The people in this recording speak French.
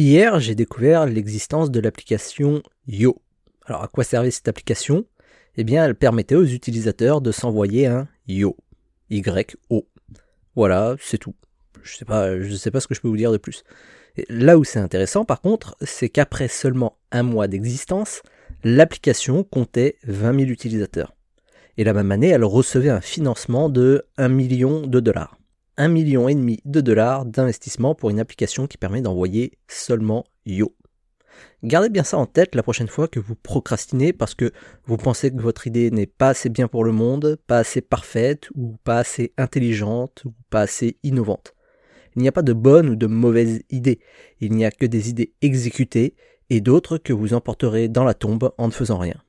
Hier, j'ai découvert l'existence de l'application Yo. Alors, à quoi servait cette application? Eh bien, elle permettait aux utilisateurs de s'envoyer un Yo. Y-O. Voilà, c'est tout. Je sais sais pas ce que je peux vous dire de plus. Là où c'est intéressant, par contre, c'est qu'après seulement un mois d'existence, l'application comptait 20 000 utilisateurs. Et la même année, elle recevait un financement de 1 million de dollars. 1 million et demi de dollars d'investissement pour une application qui permet d'envoyer seulement Yo. Gardez bien ça en tête la prochaine fois que vous procrastinez parce que vous pensez que votre idée n'est pas assez bien pour le monde, pas assez parfaite, ou pas assez intelligente, ou pas assez innovante. Il n'y a pas de bonne ou de mauvaise idée, il n'y a que des idées exécutées et d'autres que vous emporterez dans la tombe en ne faisant rien.